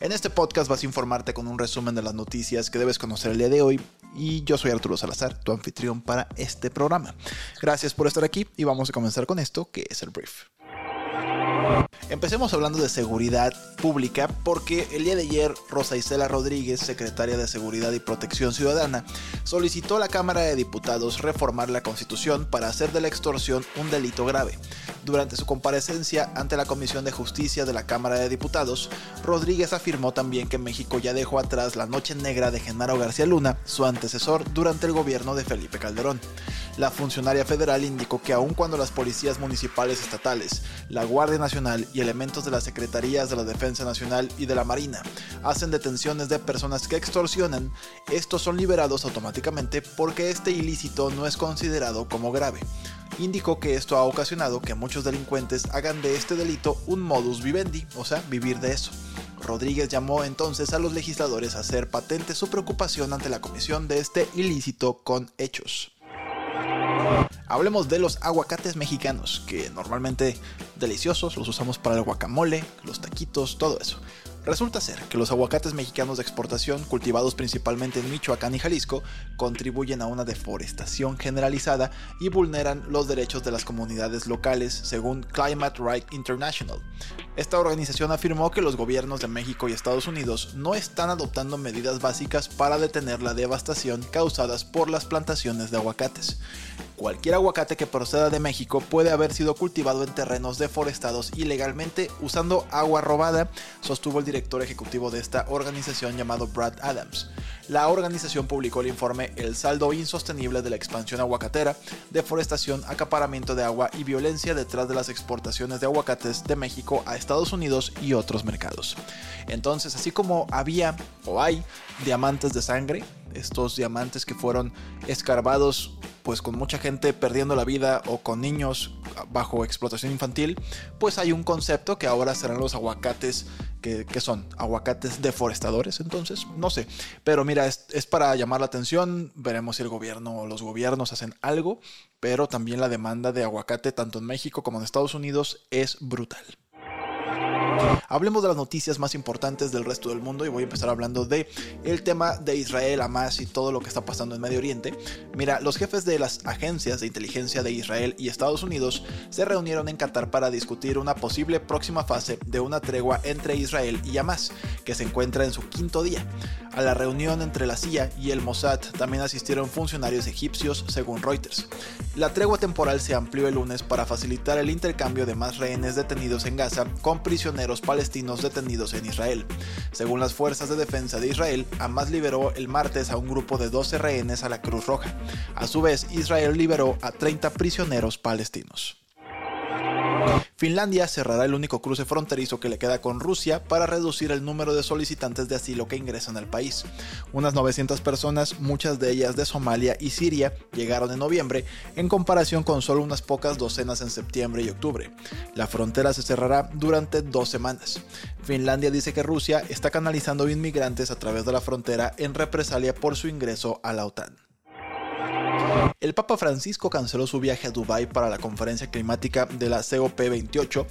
En este podcast vas a informarte con un resumen de las noticias que debes conocer el día de hoy y yo soy Arturo Salazar, tu anfitrión para este programa. Gracias por estar aquí y vamos a comenzar con esto que es el brief. Empecemos hablando de seguridad pública porque el día de ayer Rosa Isela Rodríguez, secretaria de Seguridad y Protección Ciudadana, solicitó a la Cámara de Diputados reformar la Constitución para hacer de la extorsión un delito grave. Durante su comparecencia ante la Comisión de Justicia de la Cámara de Diputados, Rodríguez afirmó también que México ya dejó atrás la noche negra de Genaro García Luna, su antecesor durante el gobierno de Felipe Calderón. La funcionaria federal indicó que aun cuando las policías municipales estatales, la Guardia Nacional y elementos de las Secretarías de la Defensa Nacional y de la Marina hacen detenciones de personas que extorsionan, estos son liberados automáticamente porque este ilícito no es considerado como grave. Indicó que esto ha ocasionado que muchos delincuentes hagan de este delito un modus vivendi, o sea, vivir de eso. Rodríguez llamó entonces a los legisladores a hacer patente su preocupación ante la comisión de este ilícito con hechos. Hablemos de los aguacates mexicanos, que normalmente deliciosos, los usamos para el guacamole, los taquitos, todo eso. Resulta ser que los aguacates mexicanos de exportación, cultivados principalmente en Michoacán y Jalisco, contribuyen a una deforestación generalizada y vulneran los derechos de las comunidades locales, según Climate Right International. Esta organización afirmó que los gobiernos de México y Estados Unidos no están adoptando medidas básicas para detener la devastación causadas por las plantaciones de aguacates. Cualquier aguacate que proceda de México puede haber sido cultivado en terrenos deforestados ilegalmente usando agua robada, sostuvo el director ejecutivo de esta organización llamado Brad Adams. La organización publicó el informe El saldo insostenible de la expansión aguacatera, deforestación, acaparamiento de agua y violencia detrás de las exportaciones de aguacates de México a Estados Unidos y otros mercados. Entonces, así como había o hay diamantes de sangre, estos diamantes que fueron escarbados pues con mucha gente perdiendo la vida o con niños bajo explotación infantil, pues hay un concepto que ahora serán los aguacates, que, son aguacates deforestadores, entonces, no sé, pero mira, es, es para llamar la atención, veremos si el gobierno o los gobiernos hacen algo, pero también la demanda de aguacate tanto en México como en Estados Unidos es brutal. Hablemos de las noticias más importantes del resto del mundo y voy a empezar hablando de el tema de Israel, Hamas y todo lo que está pasando en Medio Oriente. Mira, los jefes de las agencias de inteligencia de Israel y Estados Unidos se reunieron en Qatar para discutir una posible próxima fase de una tregua entre Israel y Hamas, que se encuentra en su quinto día. A la reunión entre la CIA y el Mossad también asistieron funcionarios egipcios, según Reuters. La tregua temporal se amplió el lunes para facilitar el intercambio de más rehenes detenidos en Gaza con prisioneros palestinos detenidos en Israel. Según las fuerzas de defensa de Israel, Hamas liberó el martes a un grupo de 12 rehenes a la Cruz Roja. A su vez, Israel liberó a 30 prisioneros palestinos. Finlandia cerrará el único cruce fronterizo que le queda con Rusia para reducir el número de solicitantes de asilo que ingresan al país. Unas 900 personas, muchas de ellas de Somalia y Siria, llegaron en noviembre, en comparación con solo unas pocas docenas en septiembre y octubre. La frontera se cerrará durante dos semanas. Finlandia dice que Rusia está canalizando inmigrantes a través de la frontera en represalia por su ingreso a la OTAN. El Papa Francisco canceló su viaje a Dubái para la conferencia climática de la COP28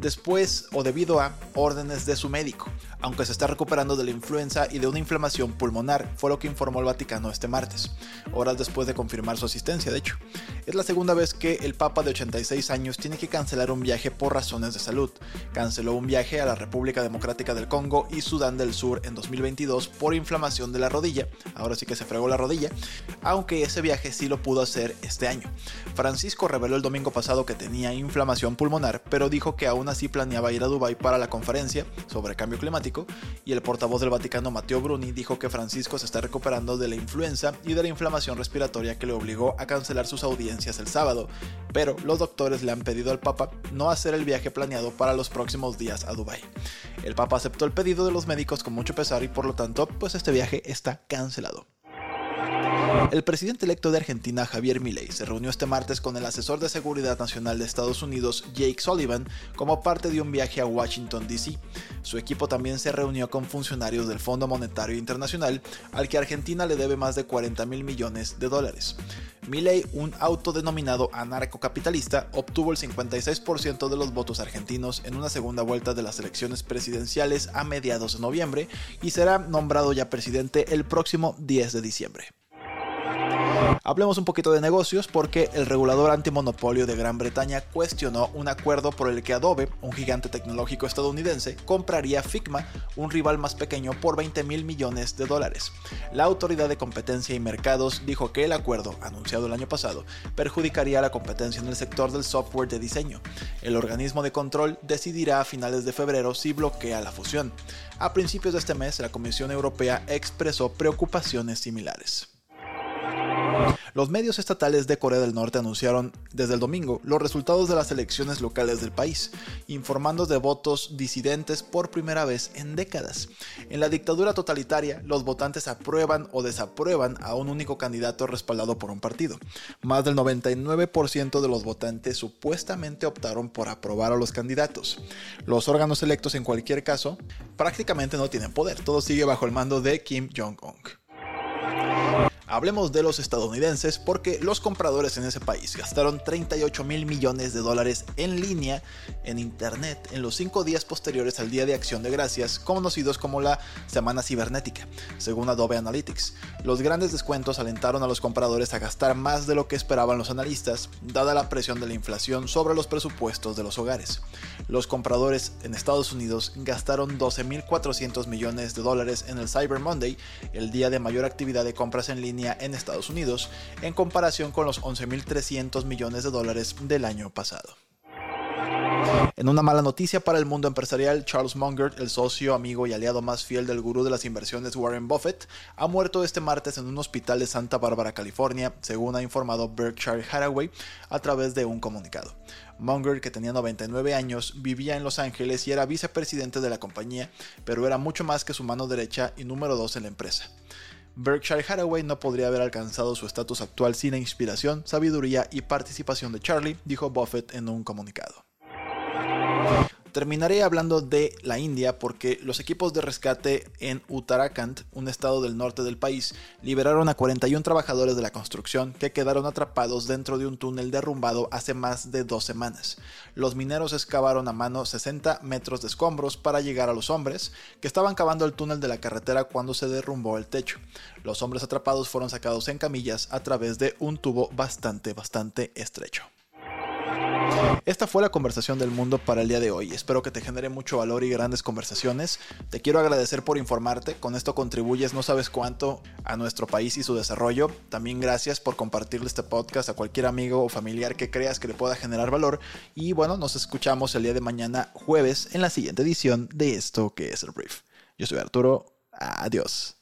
después o debido a órdenes de su médico, aunque se está recuperando de la influenza y de una inflamación pulmonar, fue lo que informó el Vaticano este martes, horas después de confirmar su asistencia, de hecho. Es la segunda vez que el Papa de 86 años tiene que cancelar un viaje por razones de salud. Canceló un viaje a la República Democrática del Congo y Sudán del Sur en 2022 por inflamación de la rodilla, ahora sí que se fregó la rodilla, aunque ese viaje sí lo pudo hacer este año. Francisco reveló el domingo pasado que tenía inflamación pulmonar, pero dijo que aún así planeaba ir a Dubái para la conferencia sobre cambio climático y el portavoz del Vaticano Matteo Bruni dijo que Francisco se está recuperando de la influenza y de la inflamación respiratoria que le obligó a cancelar sus audiencias el sábado, pero los doctores le han pedido al Papa no hacer el viaje planeado para los próximos días a Dubái. El Papa aceptó el pedido de los médicos con mucho pesar y por lo tanto, pues este viaje está cancelado. El presidente electo de Argentina, Javier Milei, se reunió este martes con el asesor de seguridad nacional de Estados Unidos, Jake Sullivan, como parte de un viaje a Washington, D.C. Su equipo también se reunió con funcionarios del Fondo Monetario Internacional, al que Argentina le debe más de 40 mil millones de dólares. Milei, un autodenominado anarcocapitalista, obtuvo el 56% de los votos argentinos en una segunda vuelta de las elecciones presidenciales a mediados de noviembre y será nombrado ya presidente el próximo 10 de diciembre. Hablemos un poquito de negocios porque el regulador antimonopolio de Gran Bretaña cuestionó un acuerdo por el que Adobe, un gigante tecnológico estadounidense, compraría Figma, un rival más pequeño, por 20 mil millones de dólares. La Autoridad de Competencia y Mercados dijo que el acuerdo, anunciado el año pasado, perjudicaría la competencia en el sector del software de diseño. El organismo de control decidirá a finales de febrero si bloquea la fusión. A principios de este mes, la Comisión Europea expresó preocupaciones similares. Los medios estatales de Corea del Norte anunciaron desde el domingo los resultados de las elecciones locales del país, informando de votos disidentes por primera vez en décadas. En la dictadura totalitaria, los votantes aprueban o desaprueban a un único candidato respaldado por un partido. Más del 99% de los votantes supuestamente optaron por aprobar a los candidatos. Los órganos electos en cualquier caso prácticamente no tienen poder, todo sigue bajo el mando de Kim Jong-un. Hablemos de los estadounidenses porque los compradores en ese país gastaron 38 mil millones de dólares en línea en Internet en los cinco días posteriores al Día de Acción de Gracias, conocidos como la Semana Cibernética, según Adobe Analytics. Los grandes descuentos alentaron a los compradores a gastar más de lo que esperaban los analistas, dada la presión de la inflación sobre los presupuestos de los hogares. Los compradores en Estados Unidos gastaron 12.400 millones de dólares en el Cyber Monday, el día de mayor actividad de compras en línea en Estados Unidos, en comparación con los 11.300 millones de dólares del año pasado. En una mala noticia para el mundo empresarial, Charles Munger, el socio, amigo y aliado más fiel del gurú de las inversiones Warren Buffett, ha muerto este martes en un hospital de Santa Bárbara, California, según ha informado Berkshire Hathaway a través de un comunicado. Munger, que tenía 99 años, vivía en Los Ángeles y era vicepresidente de la compañía, pero era mucho más que su mano derecha y número dos en la empresa. Berkshire Hathaway no podría haber alcanzado su estatus actual sin la inspiración, sabiduría y participación de Charlie, dijo Buffett en un comunicado. Terminaré hablando de la India porque los equipos de rescate en Uttarakhand, un estado del norte del país, liberaron a 41 trabajadores de la construcción que quedaron atrapados dentro de un túnel derrumbado hace más de dos semanas. Los mineros excavaron a mano 60 metros de escombros para llegar a los hombres que estaban cavando el túnel de la carretera cuando se derrumbó el techo. Los hombres atrapados fueron sacados en camillas a través de un tubo bastante, bastante estrecho. Esta fue la conversación del mundo para el día de hoy. Espero que te genere mucho valor y grandes conversaciones. Te quiero agradecer por informarte. Con esto contribuyes no sabes cuánto a nuestro país y su desarrollo. También gracias por compartirle este podcast a cualquier amigo o familiar que creas que le pueda generar valor. Y bueno, nos escuchamos el día de mañana jueves en la siguiente edición de esto que es el brief. Yo soy Arturo. Adiós.